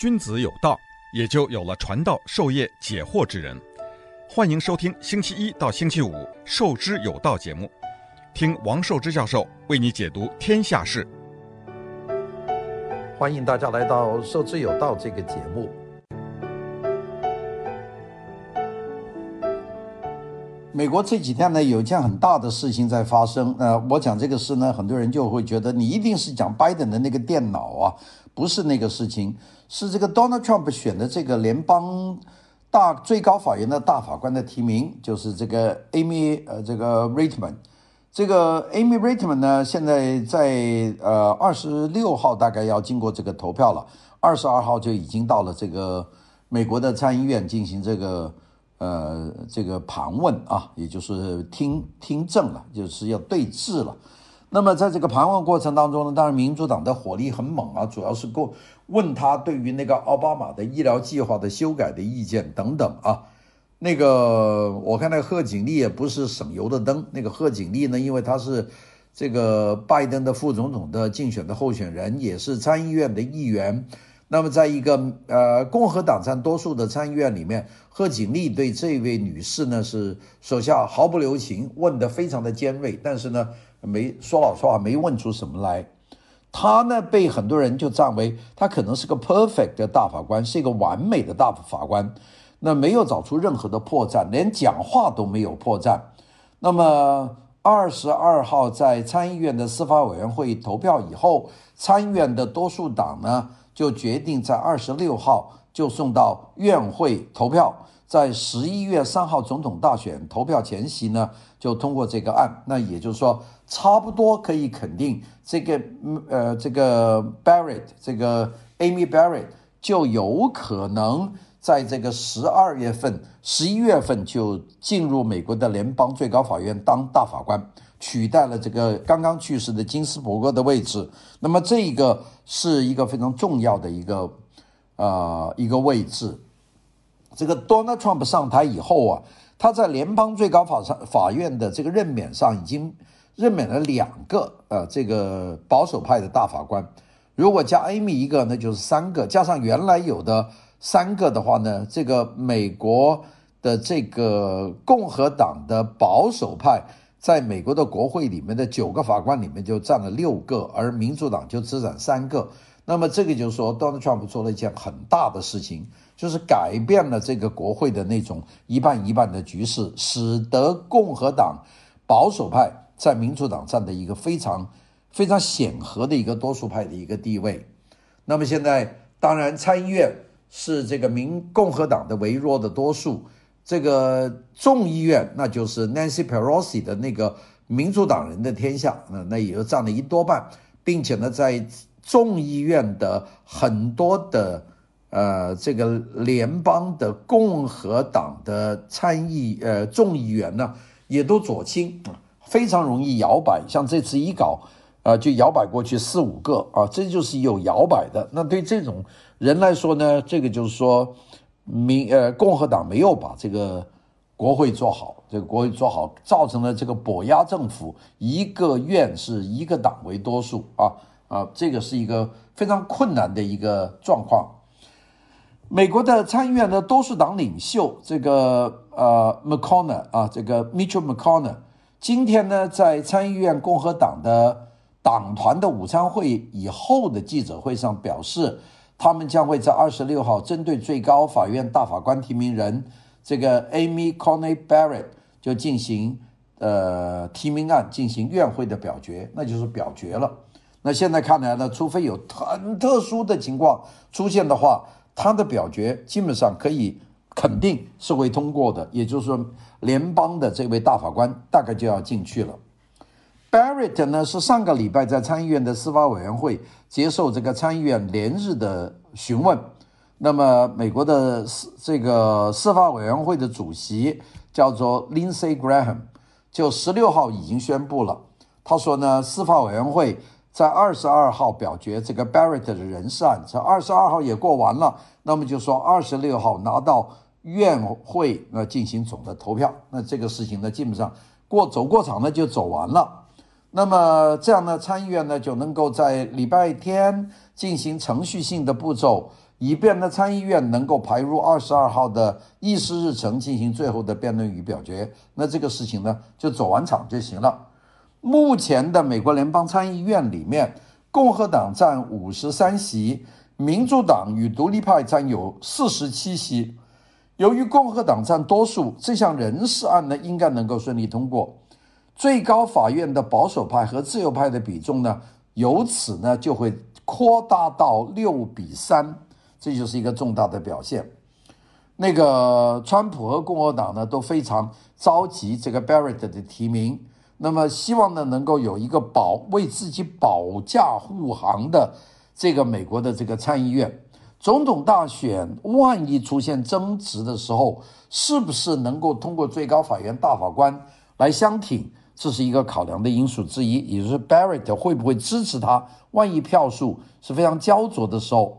君子有道，也就有了传道授业解惑之人。欢迎收听星期一到星期五《授之有道》节目，听王寿之教授为你解读天下事。欢迎大家来到《授之有道》这个节目。美国这几天呢，有一件很大的事情在发生。呃，我讲这个事呢，很多人就会觉得你一定是讲拜登的那个电脑啊。不是那个事情，是这个 Donald Trump 选的这个联邦大最高法院的大法官的提名，就是这个 Amy 呃这个 Reitman，这个 Amy Reitman 呢，现在在呃二十六号大概要经过这个投票了，二十二号就已经到了这个美国的参议院进行这个呃这个盘问啊，也就是听听证了，就是要对质了。那么在这个盘问过程当中呢，当然民主党的火力很猛啊，主要是过问他对于那个奥巴马的医疗计划的修改的意见等等啊。那个我看那个贺锦丽也不是省油的灯，那个贺锦丽呢，因为她是这个拜登的副总统的竞选的候选人，也是参议院的议员。那么在一个呃共和党占多数的参议院里面，贺锦丽对这位女士呢是手下毫不留情，问得非常的尖锐，但是呢。没说老实话，没问出什么来。他呢，被很多人就赞为他可能是个 perfect 的大法官，是一个完美的大法官。那没有找出任何的破绽，连讲话都没有破绽。那么二十二号在参议院的司法委员会投票以后，参议院的多数党呢就决定在二十六号就送到院会投票。在十一月三号总统大选投票前夕呢，就通过这个案。那也就是说，差不多可以肯定，这个呃，这个 Barrett，这个 Amy Barrett 就有可能在这个十二月份、十一月份就进入美国的联邦最高法院当大法官，取代了这个刚刚去世的金斯伯格的位置。那么这个是一个非常重要的一个呃一个位置。这个 Donald Trump 上台以后啊，他在联邦最高法上法院的这个任免上已经任免了两个呃这个保守派的大法官，如果加 Amy 一个，那就是三个，加上原来有的三个的话呢，这个美国的这个共和党的保守派在美国的国会里面的九个法官里面就占了六个，而民主党就只占三个。那么这个就是说，Donald Trump 做了一件很大的事情。就是改变了这个国会的那种一半一半的局势，使得共和党保守派在民主党占的一个非常非常显赫的一个多数派的一个地位。那么现在当然参议院是这个民共和党的微弱的多数，这个众议院那就是 Nancy Pelosi 的那个民主党人的天下，那那也就占了一多半，并且呢在众议院的很多的。呃，这个联邦的共和党的参议呃众议员呢，也都左倾，非常容易摇摆。像这次一搞，啊、就摇摆过去四五个啊，这就是有摇摆的。那对这种人来说呢，这个就是说，民呃共和党没有把这个国会做好，这个国会做好，造成了这个跛鸭政府，一个院是一个党为多数啊啊，这个是一个非常困难的一个状况。美国的参议院的多数党领袖这个呃 McConnell 啊，这个 Mitchell McConnell，今天呢在参议院共和党的党团的午餐会以后的记者会上表示，他们将会在二十六号针对最高法院大法官提名人这个 Amy Coney Barrett 就进行呃提名案进行院会的表决，那就是表决了。那现在看来呢，除非有很特殊的情况出现的话。他的表决基本上可以肯定是会通过的，也就是说，联邦的这位大法官大概就要进去了。Barrett 呢是上个礼拜在参议院的司法委员会接受这个参议院连日的询问，那么美国的司这个司法委员会的主席叫做 Lindsey Graham，就十六号已经宣布了，他说呢，司法委员会。在二十二号表决这个 Barrett 的人事案，这二十二号也过完了，那么就说二十六号拿到院会那进行总的投票，那这个事情呢，基本上过走过场呢就走完了。那么这样呢，参议院呢就能够在礼拜天进行程序性的步骤，以便呢参议院能够排入二十二号的议事日程进行最后的辩论与表决。那这个事情呢就走完场就行了。目前的美国联邦参议院里面，共和党占五十三席，民主党与独立派占有四十七席。由于共和党占多数，这项人事案呢应该能够顺利通过。最高法院的保守派和自由派的比重呢，由此呢就会扩大到六比三，这就是一个重大的表现。那个川普和共和党呢都非常着急这个 Barrett 的提名，那么希望呢能够有一个保为自己保驾护航的这个美国的这个参议院总统大选，万一出现争执的时候，是不是能够通过最高法院大法官来相挺？这是一个考量的因素之一，也就是 Barrett 会不会支持他？万一票数是非常焦灼的时候，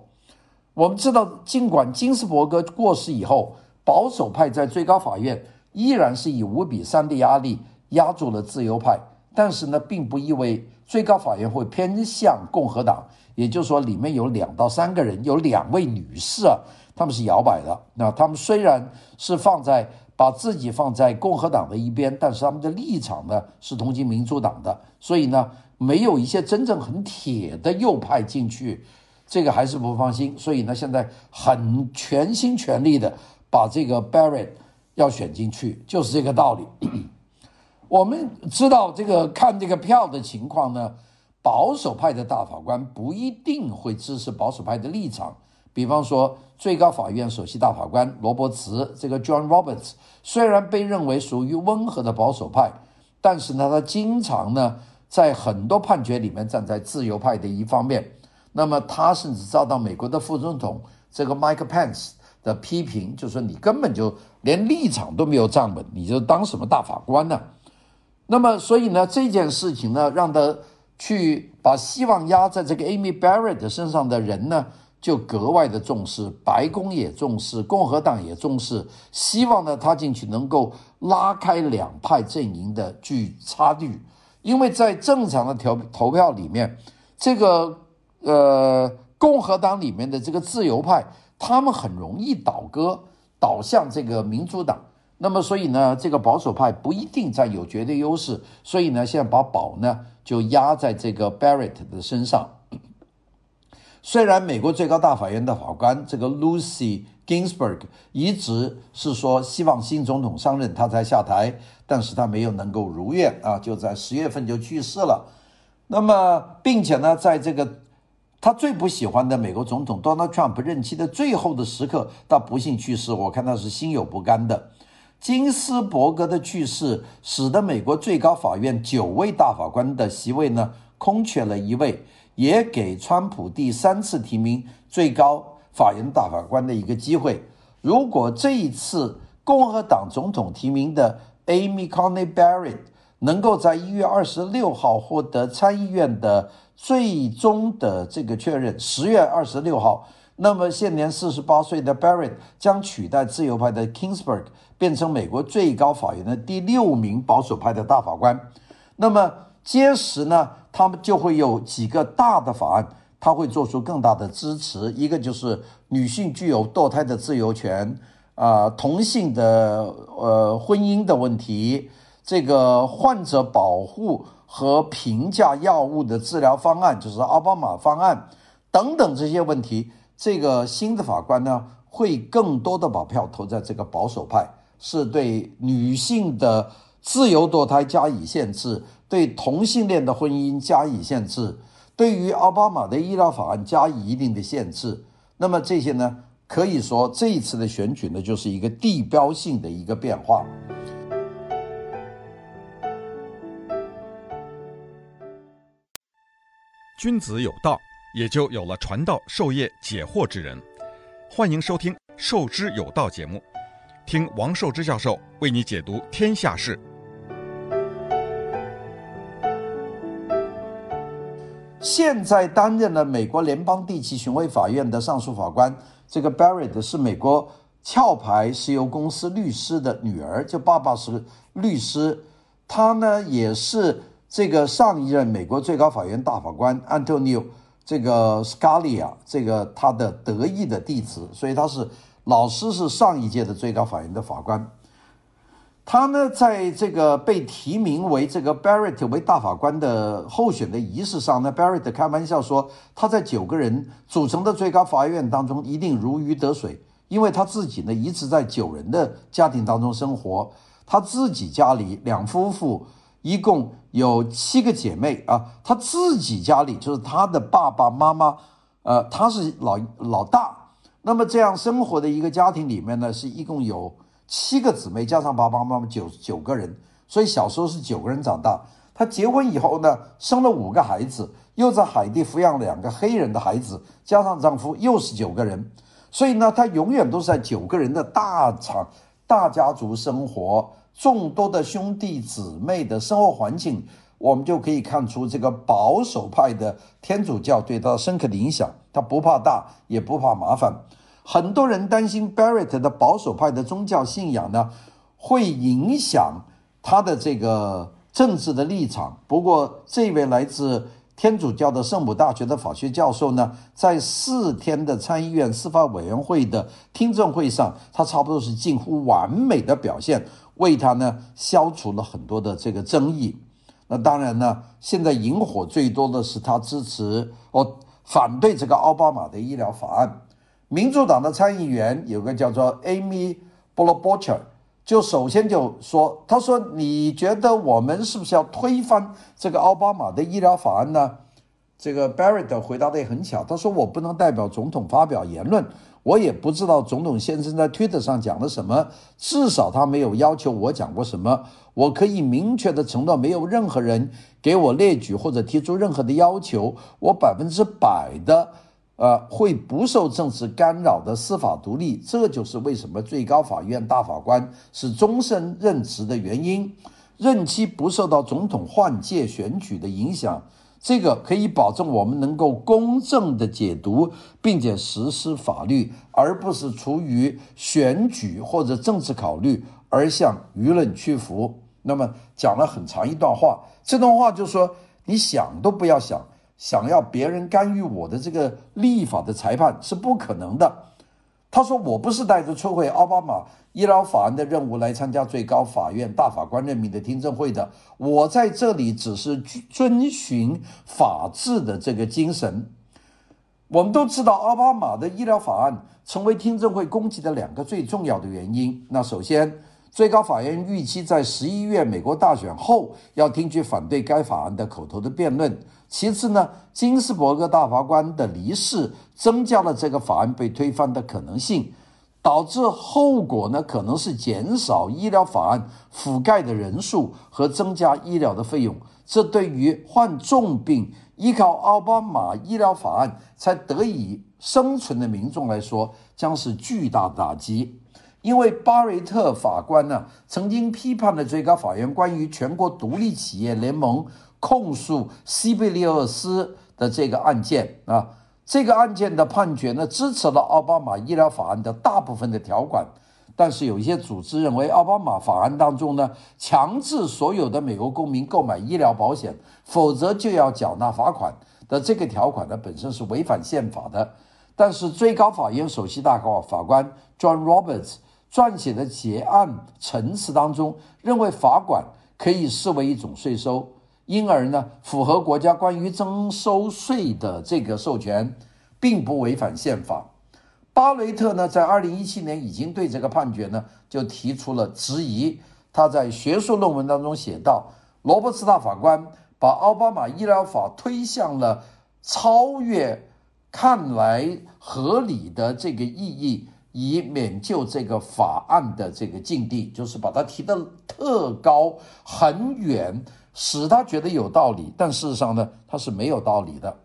我们知道，尽管金斯伯格过世以后，保守派在最高法院依然是以五比三的压力压住了自由派，但是呢，并不意味最高法院会偏向共和党。也就是说，里面有两到三个人，有两位女士啊，他们是摇摆的。那他们虽然是放在。把自己放在共和党的一边，但是他们的立场呢是同情民主党的，所以呢没有一些真正很铁的右派进去，这个还是不放心。所以呢现在很全心全力的把这个 Barrett 要选进去，就是这个道理。我们知道这个看这个票的情况呢，保守派的大法官不一定会支持保守派的立场。比方说，最高法院首席大法官罗伯茨，这个 John Roberts，虽然被认为属于温和的保守派，但是呢，他经常呢在很多判决里面站在自由派的一方面。那么他甚至遭到美国的副总统这个 Mike Pence 的批评，就说你根本就连立场都没有站稳，你就当什么大法官呢？那么所以呢，这件事情呢，让他去把希望压在这个 Amy Barrett 身上的人呢，就格外的重视，白宫也重视，共和党也重视，希望呢他进去能够拉开两派阵营的距差距，因为在正常的投投票里面，这个呃共和党里面的这个自由派，他们很容易倒戈倒向这个民主党，那么所以呢，这个保守派不一定占有绝对优势，所以呢，现在把宝呢就压在这个 Barrett 的身上。虽然美国最高大法院的法官这个 Lucy Ginsburg 一直是说希望新总统上任他才下台，但是他没有能够如愿啊，就在十月份就去世了。那么，并且呢，在这个他最不喜欢的美国总统 Donald Trump 任期的最后的时刻，他不幸去世，我看他是心有不甘的。金斯伯格的去世，使得美国最高法院九位大法官的席位呢空缺了一位。也给川普第三次提名最高法院大法官的一个机会。如果这一次共和党总统提名的 Amy Coney Barrett 能够在一月二十六号获得参议院的最终的这个确认，十月二十六号，那么现年四十八岁的 Barrett 将取代自由派的 Kingsburg，变成美国最高法院的第六名保守派的大法官。那么届时呢，他们就会有几个大的法案，他会做出更大的支持。一个就是女性具有堕胎的自由权，啊、同性的呃婚姻的问题，这个患者保护和评价药物的治疗方案，就是奥巴马方案等等这些问题。这个新的法官呢，会更多的把票投在这个保守派，是对女性的自由堕胎加以限制。对同性恋的婚姻加以限制，对于奥巴马的医疗法案加以一定的限制，那么这些呢，可以说这一次的选举呢，就是一个地标性的一个变化。君子有道，也就有了传道授业解惑之人。欢迎收听《授之有道》节目，听王寿之教授为你解读天下事。现在担任了美国联邦地区巡回法院的上诉法官，这个 Barrett 是美国壳牌石油公司律师的女儿，就爸爸是律师，他呢也是这个上一任美国最高法院大法官 Antonio 这个 Scalia 这个他的得意的弟子，所以他是老师是上一届的最高法院的法官。他呢，在这个被提名为这个 Barrett 为大法官的候选的仪式上呢，Barrett 开玩笑说，他在九个人组成的最高法院当中一定如鱼得水，因为他自己呢一直在九人的家庭当中生活，他自己家里两夫妇一共有七个姐妹啊，他自己家里就是他的爸爸妈妈，呃，他是老老大，那么这样生活的一个家庭里面呢，是一共有。七个姊妹加上爸爸妈妈九九个人，所以小时候是九个人长大。她结婚以后呢，生了五个孩子，又在海地抚养两个黑人的孩子，加上丈夫又是九个人。所以呢，她永远都是在九个人的大场大家族生活，众多的兄弟姊妹的生活环境，我们就可以看出这个保守派的天主教对她深刻的影响。她不怕大，也不怕麻烦。很多人担心 Barrett 的保守派的宗教信仰呢，会影响他的这个政治的立场。不过，这位来自天主教的圣母大学的法学教授呢，在四天的参议院司法委员会的听证会上，他差不多是近乎完美的表现，为他呢消除了很多的这个争议。那当然呢，现在引火最多的是他支持哦反对这个奥巴马的医疗法案。民主党的参议员有个叫做 Amy Klobuchar，就首先就说：“他说，你觉得我们是不是要推翻这个奥巴马的医疗法案呢？”这个 Barrett 回答的也很巧，他说：“我不能代表总统发表言论，我也不知道总统先生在 Twitter 上讲了什么，至少他没有要求我讲过什么。我可以明确的承诺，没有任何人给我列举或者提出任何的要求，我百分之百的。”呃，会不受政治干扰的司法独立，这就是为什么最高法院大法官是终身任职的原因，任期不受到总统换届选举的影响，这个可以保证我们能够公正的解读并且实施法律，而不是出于选举或者政治考虑而向舆论屈服。那么讲了很长一段话，这段话就说，你想都不要想。想要别人干预我的这个立法的裁判是不可能的。他说：“我不是带着摧毁奥巴马医疗法案的任务来参加最高法院大法官任命的听证会的。我在这里只是遵循法治的这个精神。我们都知道，奥巴马的医疗法案成为听证会攻击的两个最重要的原因。那首先，最高法院预期在十一月美国大选后要听取反对该法案的口头的辩论。”其次呢，金斯伯格大法官的离世增加了这个法案被推翻的可能性，导致后果呢可能是减少医疗法案覆盖的人数和增加医疗的费用。这对于患重病依靠奥巴马医疗法案才得以生存的民众来说，将是巨大的打击。因为巴瑞特法官呢曾经批判了最高法院关于全国独立企业联盟。控诉西贝利厄斯的这个案件啊，这个案件的判决呢，支持了奥巴马医疗法案的大部分的条款，但是有一些组织认为，奥巴马法案当中呢，强制所有的美国公民购买医疗保险，否则就要缴纳罚款的这个条款呢，本身是违反宪法的。但是最高法院首席大法官 John Roberts 撰写的结案陈词当中，认为罚款可以视为一种税收。因而呢，符合国家关于征收税的这个授权，并不违反宪法。巴雷特呢，在二零一七年已经对这个判决呢就提出了质疑。他在学术论文当中写道：“罗伯茨大法官把奥巴马医疗法推向了超越看来合理的这个意义，以免就这个法案的这个境地，就是把它提得特高很远。”使他觉得有道理，但事实上呢，他是没有道理的。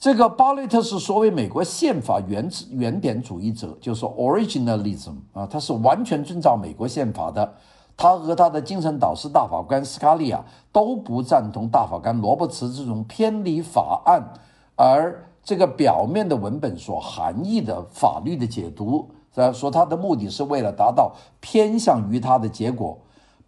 这个巴雷特是所谓美国宪法原原点主义者，就是 originalism 啊，他是完全遵照美国宪法的。他和他的精神导师大法官斯卡利亚都不赞同大法官罗伯茨这种偏离法案而这个表面的文本所含义的法律的解读，是说他的目的是为了达到偏向于他的结果。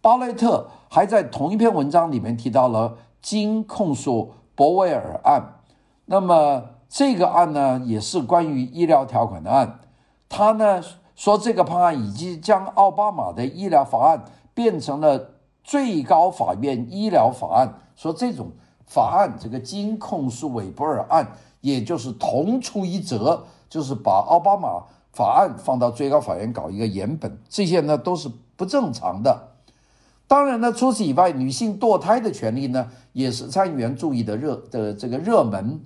巴雷特还在同一篇文章里面提到了金控诉博威尔案。那么这个案呢，也是关于医疗条款的案。他呢说，这个判案已经将奥巴马的医疗法案变成了最高法院医疗法案。说这种法案，这个金控诉韦伯尔案，也就是同出一辙，就是把奥巴马法案放到最高法院搞一个 yen 本，这些呢都是不正常的。当然呢，除此以外，女性堕胎的权利呢，也是参议员注意的热的这个热门。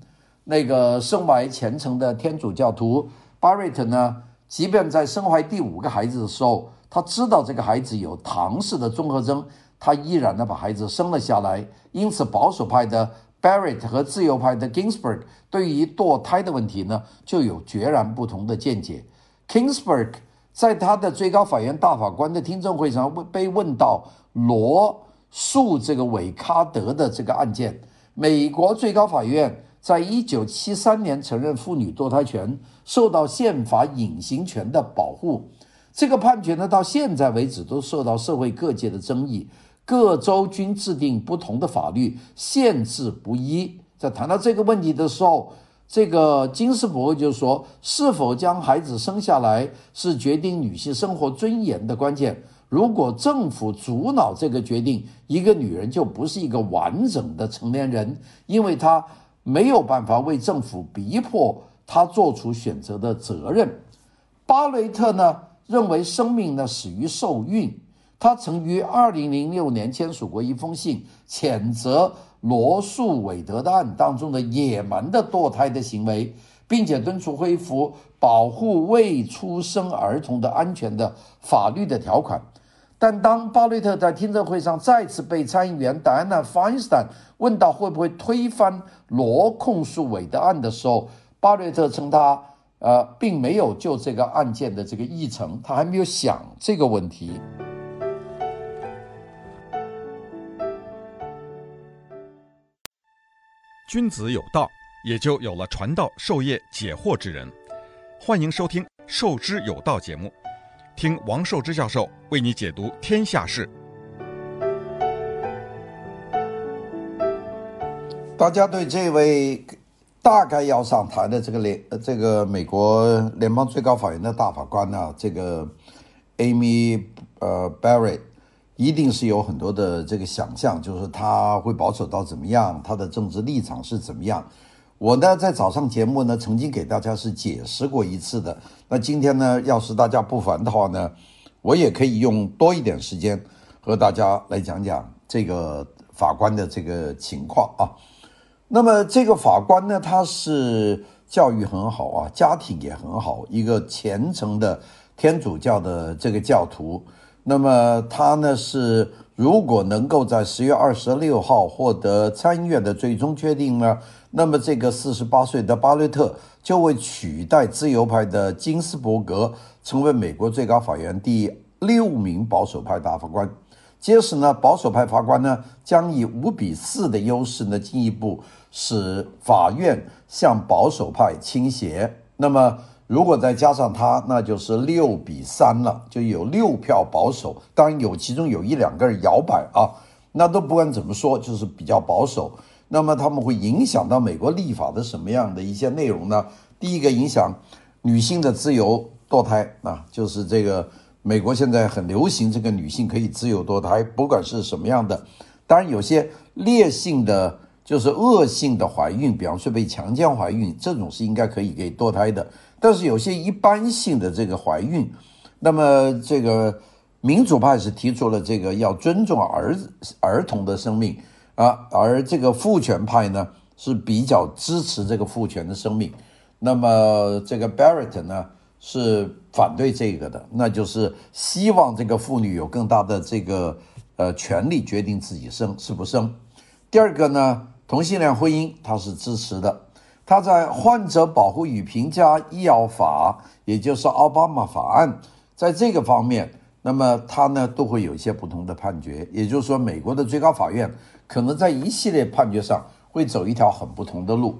那个身怀虔诚的天主教徒巴瑞特呢，即便在生怀第五个孩子的时候，他知道这个孩子有唐氏的综合征，他依然呢把孩子生了下来。因此，保守派的 Barrett 和自由派的 Ginsburg 对于堕胎的问题呢，就有截然不同的见解。Ginsburg 在他的最高法院大法官的听证会上被问到罗诉这个韦卡德的这个案件，美国最高法院。在一九七三年承认妇女堕胎权受到宪法隐形权的保护，这个判决呢，到现在为止都受到社会各界的争议，各州均制定不同的法律，限制不一。在谈到这个问题的时候，这个金斯伯就说，是否将孩子生下来是决定女性生活尊严的关键。如果政府阻挠这个决定，一个女人就不是一个完整的成年人，因为她。没有办法为政府逼迫她做出选择的责任。巴雷特呢，认为生命呢始于受孕。他曾于二零零六年签署过一封信，谴责罗诉韦德的案当中的野蛮的堕胎的行为，并且敦促恢复保护未出生儿童的安全的法律的条款。但当巴雷特在听证会上再次被参议员戴安娜·费因斯坦问到会不会推翻罗控诉韦德案的时候，巴雷特称他呃并没有就这个案件的这个议程，他还没有想这个问题。君子有道，也就有了传道授业解惑之人。欢迎收听《授之有道》节目。听王寿之教授为你解读天下事。大家对这位大概要上台的这个联这个美国联邦最高法院的大法官呢，这个 Amy 呃 Barrett 一定是有很多的这个想象，就是他会保守到怎么样，他的政治立场是怎么样。我呢，在早上节目呢，曾经给大家是解释过一次的。那今天呢，要是大家不烦的话呢，我也可以用多一点时间和大家来讲讲这个法官的这个情况啊。那么这个法官呢，他是教育很好啊，家庭也很好，一个虔诚的天主教的这个教徒。那么他呢是，如果能够在十月二十六号获得参议院的最终决定呢，那么，这个四十八岁的巴雷特就会取代自由派的金斯伯格，成为美国最高法院第六名保守派大法官。届时呢，保守派法官呢将以五比四的优势呢，进一步使法院向保守派倾斜。那么，如果再加上他，那就是六比三了，就有六票保守。当然有其中有一两个人摇摆啊，那都不管怎么说，就是比较保守。那么他们会影响到美国立法的什么样的一些内容呢？第一个影响女性的自由堕胎啊，就是这个美国现在很流行这个女性可以自由堕胎，不管是什么样的。当然有些烈性的，就是恶性的怀孕，比方说被强奸怀孕，这种是应该可以给堕胎的。但是有些一般性的这个怀孕，那么这个民主派是提出了这个要尊重儿儿童的生命。啊，而这个父权派呢是比较支持这个父权的生命，那么这个 Barrett 呢是反对这个的，那就是希望这个妇女有更大的这个呃权利决定自己生是不生。第二个呢，同性恋婚姻他是支持的，他在患者保护与评价医药法，也就是奥巴马法案，在这个方面，那么他呢都会有一些不同的判决，也就是说，美国的最高法院。可能在一系列判决上会走一条很不同的路。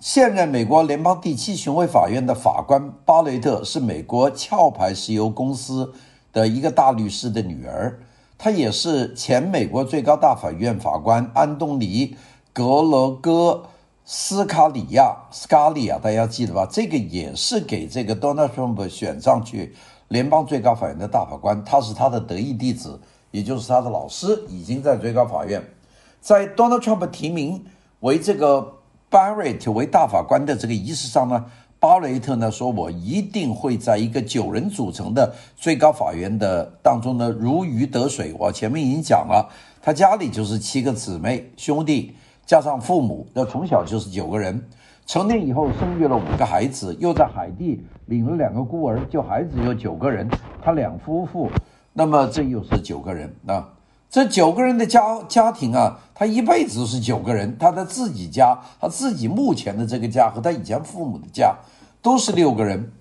现任美国联邦第七巡回法院的法官巴雷特是美国壳牌石油公司的一个大律师的女儿，他也是前美国最高大法院法官安东尼·格罗戈斯卡里亚斯卡利亚，大家记得吧？这个也是给这个 Donald Trump 选上去联邦最高法院的大法官，他是他的得意弟子，也就是他的老师，已经在最高法院，在 Donald Trump 提名为这个 Barrett 为大法官的这个仪式上呢。巴雷特呢说：“我一定会在一个九人组成的最高法院的当中呢如鱼得水。我前面已经讲了，他家里就是七个姊妹兄弟，加上父母，那从小就是九个人。成年以后生育了五个孩子，又在海地领了两个孤儿，就孩子有九个人。他两夫妇，那么这又是九个人啊。这九个人的家家庭啊，他一辈子是九个人。他的自己家，他自己目前的这个家和他以前父母的家。”都是六个人，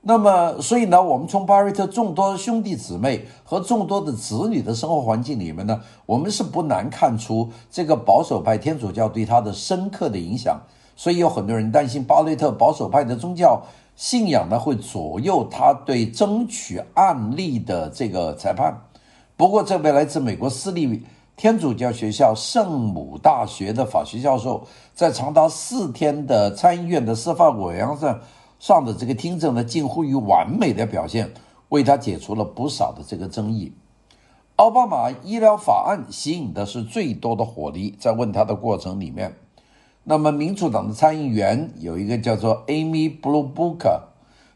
那么所以呢，我们从巴瑞特众多兄弟姊妹和众多的子女的生活环境里面呢，我们是不难看出这个保守派天主教对他的深刻的影响。所以有很多人担心巴瑞特保守派的宗教信仰呢会左右他对争取案例的这个裁判。不过，这位来自美国私立天主教学校圣母大学的法学教授，在长达四天的参议院的司法委员会上。上的这个听证呢，近乎于完美的表现，为他解除了不少的这个争议。奥巴马医疗法案吸引的是最多的火力，在问他的过程里面，那么民主党的参议员有一个叫做 Amy Klobuchar，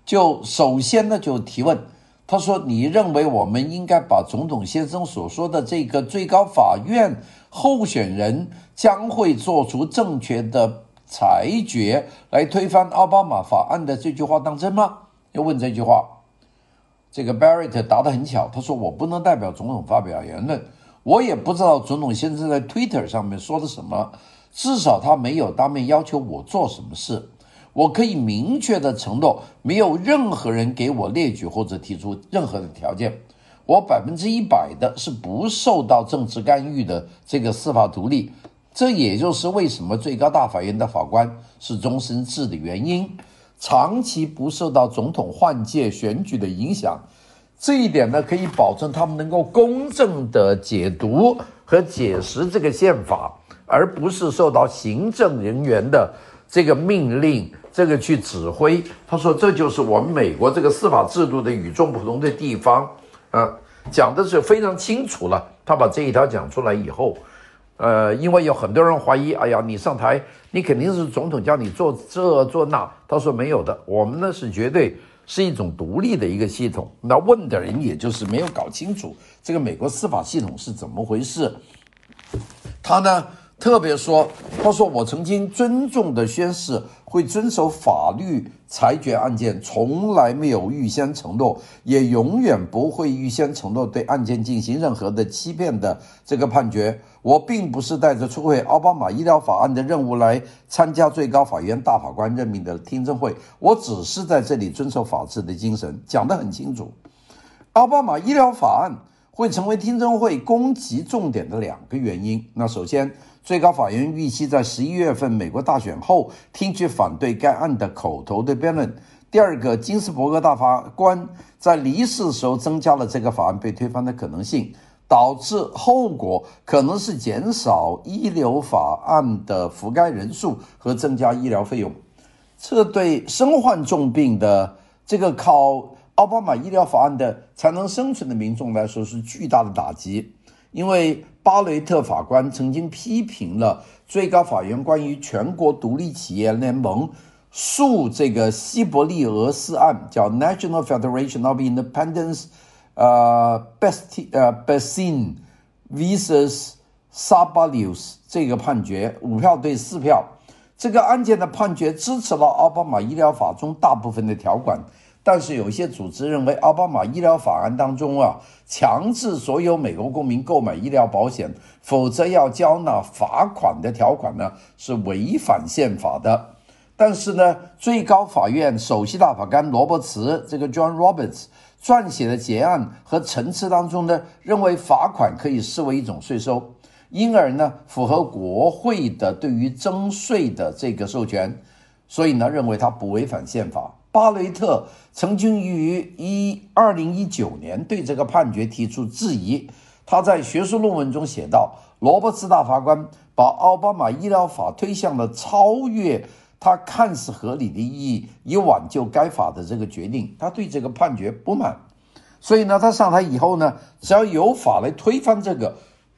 就首先呢就提问，他说：“你认为我们应该把总统先生所说的这个最高法院候选人将会做出正确的？”裁决来推翻奥巴马法案的这句话当真吗？要问这句话，这个 Barrett 答得很巧，他说：“我不能代表总统发表言论，我也不知道总统先生在 Twitter 上面说的什么，至少他没有当面要求我做什么事。我可以明确的承诺，没有任何人给我列举或者提出任何的条件，我百分之一百的是不受到政治干预的这个司法独立。”这也就是为什么最高大法院的法官是终身制的原因，长期不受到总统换届选举的影响。这一点呢，可以保证他们能够公正地解读和解释这个宪法，而不是受到行政人员的这个命令，这个去指挥。他说，这就是我们美国这个司法制度的与众不同的地方。啊，讲的是非常清楚了。他把这一条讲出来以后。呃，因为有很多人怀疑，哎呀，你上台，你肯定是总统叫你做这做那。他说没有的，我们呢是绝对是一种独立的一个系统。那问的人也就是没有搞清楚这个美国司法系统是怎么回事。他呢特别说，他说我曾经尊重的宣誓。会遵守法律裁决案件，从来没有预先承诺，也永远不会预先承诺对案件进行任何的欺骗的这个判决。我并不是带着摧毁奥巴马医疗法案的任务来参加最高法院大法官任命的听证会，我只是在这里遵守法治的精神，讲得很清楚。奥巴马医疗法案会成为听证会攻击重点的两个原因。那首先。最高法院预期在十一月份美国大选后听取反对该案的口头的辩论。第二个，金斯伯格大法官在离世的时候增加了这个法案被推翻的可能性，导致后果可能是减少医疗法案的覆盖人数和增加医疗费用。这对身患重病的这个靠奥巴马医疗法案的才能生存的民众来说是巨大的打击，因为。巴雷特法官曾经批评了最高法院关于全国独立企业联盟诉这个西伯利俄斯案，叫 National Federation of Independent 呃 Best 呃 Basin vs Sabalius 这个判决五票对四票，这个案件的判决支持了奥巴马医疗法中大部分的条款。但是有一些组织认为，奥巴马医疗法案当中啊，强制所有美国公民购买医疗保险，否则要交纳罚款的条款呢，是违反宪法的。但是呢，最高法院首席大法官罗伯茨这个 John Roberts 撰写的结案和陈词当中呢，认为罚款可以视为一种税收，因而呢，符合国会的对于征税的这个授权，所以呢，认为它不违反宪法。巴雷特曾经于一二零一九年对这个判决提出质疑。他在学术论文中写道：“罗伯茨大法官把奥巴马医疗法推向了超越他看似合理的意义，以挽救该法的这个决定。他对这个判决不满，所以呢，他上台以后呢，只要有法来推翻这个，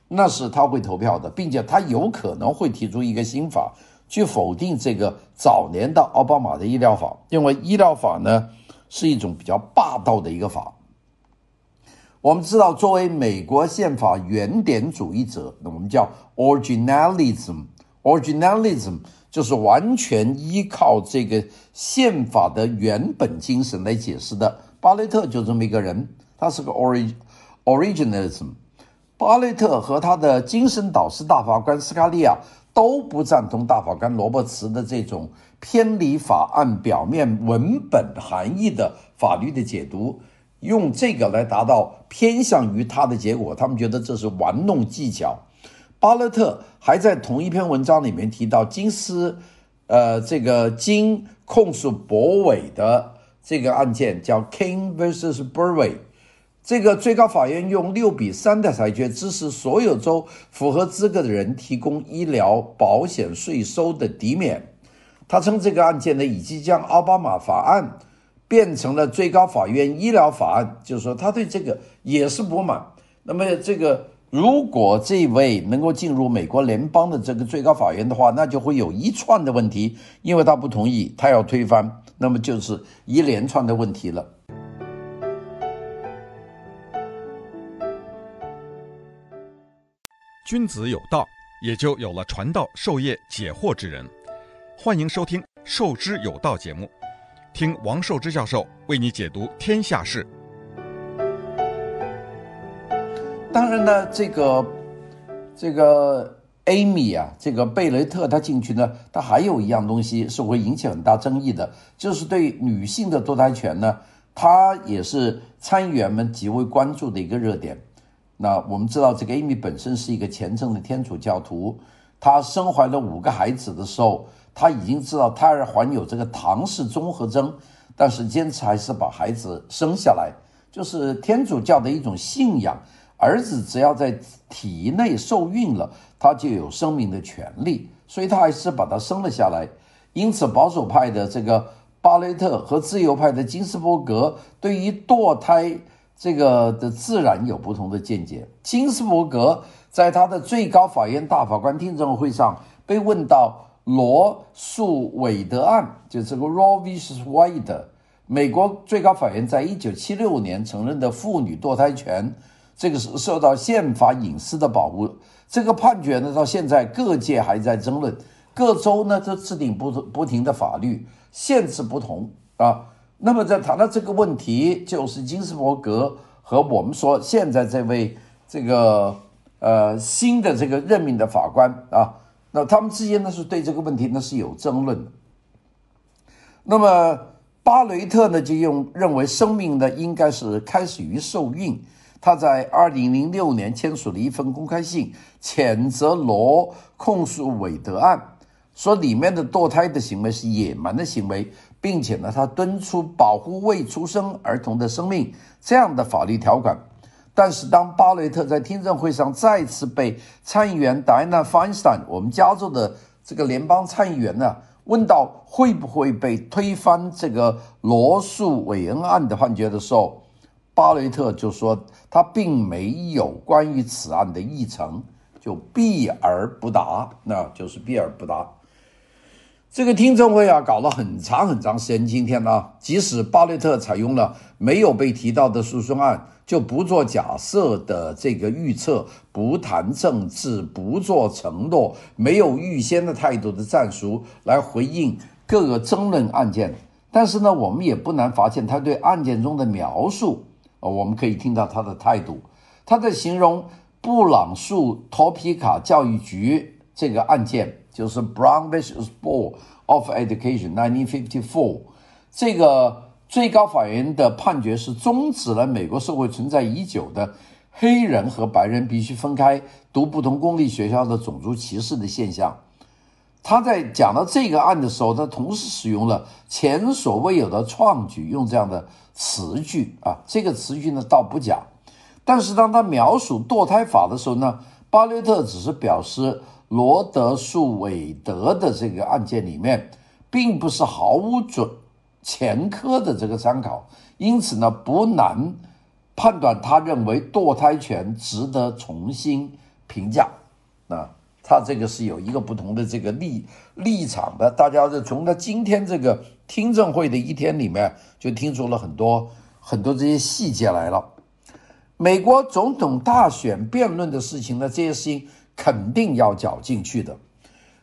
那是他会投票的，并且他有可能会提出一个新法去否定这个早年的奥巴马的医疗法，因为医疗法呢是一种比较霸道的一个法。”我们知道，作为美国宪法原点主义者，那我们叫 originalism。originalism 就是完全依靠这个宪法的原本精神来解释的。巴雷特就这么一个人，他是个 orig originalism。巴雷特和他的精神导师大法官斯卡利亚都不赞同大法官罗伯茨的这种偏离法案表面文本含义的法律的解读。用这个来达到偏向于他的结果，他们觉得这是玩弄技巧。巴勒特还在同一篇文章里面提到金斯，呃，这个金控诉博韦的这个案件叫 King versus Burway，这个最高法院用六比三的裁决支持所有州符合资格的人提供医疗保险税收的抵免。他称这个案件呢，已经将奥巴马法案。变成了最高法院医疗法案，就是说他对这个也是不满。那么这个如果这位能够进入美国联邦的这个最高法院的话，那就会有一串的问题，因为他不同意，他要推翻，那么就是一连串的问题了。君子有道，也就有了传道授业解惑之人。欢迎收听《授之有道》节目。听王寿之教授为你解读天下事。当然呢，这个这个 Amy 啊，这个贝雷特他进去呢，他还有一样东西是会引起很大争议的，就是对女性的堕胎权呢，他也是参议员们极为关注的一个热点。那我们知道，这个 Amy 本身是一个虔诚的天主教徒，她生怀了五个孩子的时候。他已经知道胎儿患有这个唐氏综合征，但是坚持还是把孩子生下来，就是天主教的一种信仰。儿子只要在体内受孕了，他就有生命的权利，所以他还是把他生了下来。因此，保守派的这个巴雷特和自由派的金斯伯格对于堕胎这个的自然有不同的见解。金斯伯格在他的最高法院大法官听证会上被问到。罗诉韦德案，就这个 Roe vs. Wade，美国最高法院在一九七六年承认的妇女堕胎权，这个是受到宪法隐私的保护。这个判决呢，到现在各界还在争论，各州呢都制定不不停的法律，限制不同啊。那么在谈到这个问题，就是金斯伯格和我们说现在这位这个呃新的这个任命的法官啊。那他们之间呢是对这个问题呢是有争论的。那么巴雷特呢就用认为生命呢应该是开始于受孕。他在二零零六年签署了一份公开信，谴责罗控诉韦德案，说里面的堕胎的行为是野蛮的行为，并且呢他敦促保护未出生儿童的生命这样的法律条款。但是，当巴雷特在听证会上再次被参议员戴安娜·费斯坦，我们加州的这个联邦参议员呢，问到会不会被推翻这个罗诉韦恩案的判决的时候，巴雷特就说他并没有关于此案的议程，就避而不答，那就是避而不答。这个听证会啊，搞了很长很长时间。今天呢，即使巴雷特采用了没有被提到的诉讼案，就不做假设的这个预测，不谈政治，不做承诺，没有预先的态度的战术来回应各个争论案件。但是呢，我们也不难发现他对案件中的描述，呃，我们可以听到他的态度。他在形容布朗诉托皮卡教育局这个案件。就是 Brown vs. Board of Education 1954，这个最高法院的判决是终止了美国社会存在已久的黑人和白人必须分开读不同公立学校的种族歧视的现象。他在讲到这个案的时候，他同时使用了前所未有的创举，用这样的词句啊，这个词句呢倒不假，但是当他描述堕胎法的时候呢，巴雷特只是表示罗德诉韦德的这个案件里面，并不是毫无准前科的这个参考，因此呢不难判断，他认为堕胎权值得重新评价啊。他这个是有一个不同的这个立立场的，大家是从他今天这个听证会的一天里面就听出了很多很多这些细节来了。美国总统大选辩论的事情呢，这些事情肯定要搅进去的。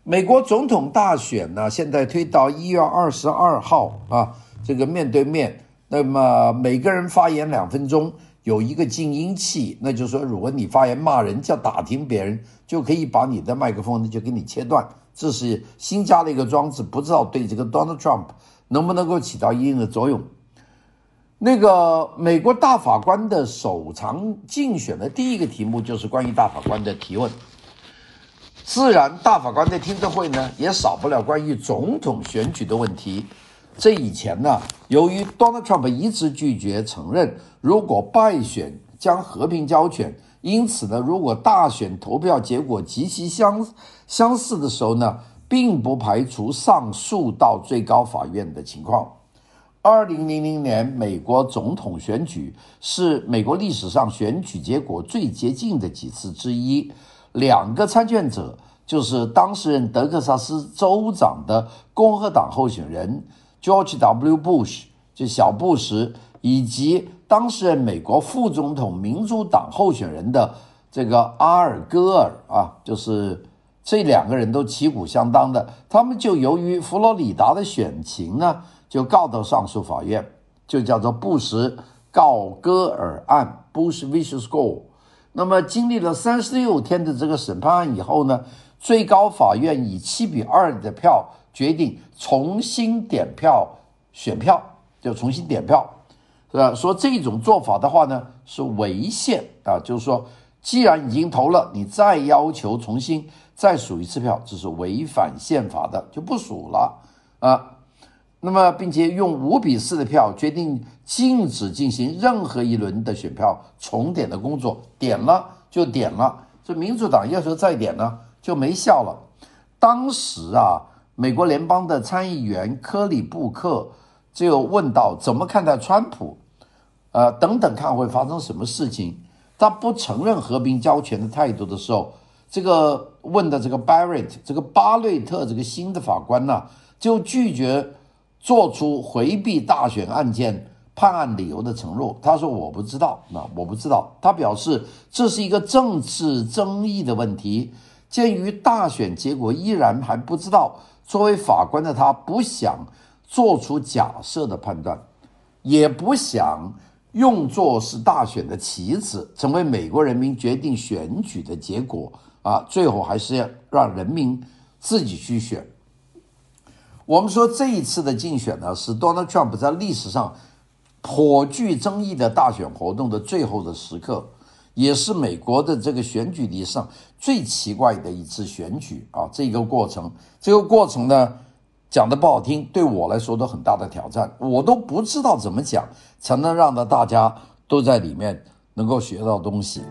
美国总统大选呢，现在推到一月二十二号啊，这个面对面，那么每个人发言两分钟。有一个静音器，那就是说，如果你发言骂人，叫打听别人，就可以把你的麦克风呢就给你切断。这是新加的一个装置，不知道对这个 Donald Trump 能不能够起到一定的作用。那个美国大法官的首场竞选的第一个题目就是关于大法官的提问。自然，大法官的听证会呢也少不了关于总统选举的问题。这以前呢，由于 Donald Trump 一直拒绝承认，如果败选将和平交权，因此呢，如果大选投票结果极其相相似的时候呢，并不排除上诉到最高法院的情况。二零零零年美国总统选举是美国历史上选举结果最接近的几次之一，两个参选者就是当时任德克萨斯州长的共和党候选人。George W. Bush 就小布什，以及当时任美国副总统民主党候选人的这个阿尔戈尔啊，就是这两个人都旗鼓相当的，他们就由于佛罗里达的选情呢，就告到上诉法院，就叫做布什告戈尔案 （Bush vs. Gore）。那么经历了三十六天的这个审判案以后呢，最高法院以七比二的票。决定重新点票选票，就重新点票，是吧？说这种做法的话呢，是违宪啊，就是说，既然已经投了，你再要求重新再数一次票，这是违反宪法的，就不数了啊。那么，并且用五比四的票决定禁止进行任何一轮的选票重点的工作，点了就点了，这民主党要求再点呢，就没效了。当时啊。美国联邦的参议员科里布克就问到：“怎么看待川普？呃，等等，看会发生什么事情？”他不承认和平交权的态度的时候，这个问的这个 Barrett 这个巴瑞特这个新的法官呢，就拒绝做出回避大选案件判案理由的承诺。他说：“我不知道，那我不知道。”他表示这是一个政治争议的问题，鉴于大选结果依然还不知道。作为法官的他不想做出假设的判断，也不想用作是大选的棋子，成为美国人民决定选举的结果啊！最后还是要让人民自己去选。我们说这一次的竞选呢，是 Donald Trump 在历史上颇具争议的大选活动的最后的时刻。也是美国的这个选举历史上最奇怪的一次选举啊！这个过程，这个过程呢，讲的不好听，对我来说都很大的挑战，我都不知道怎么讲才能让到大家都在里面能够学到东西。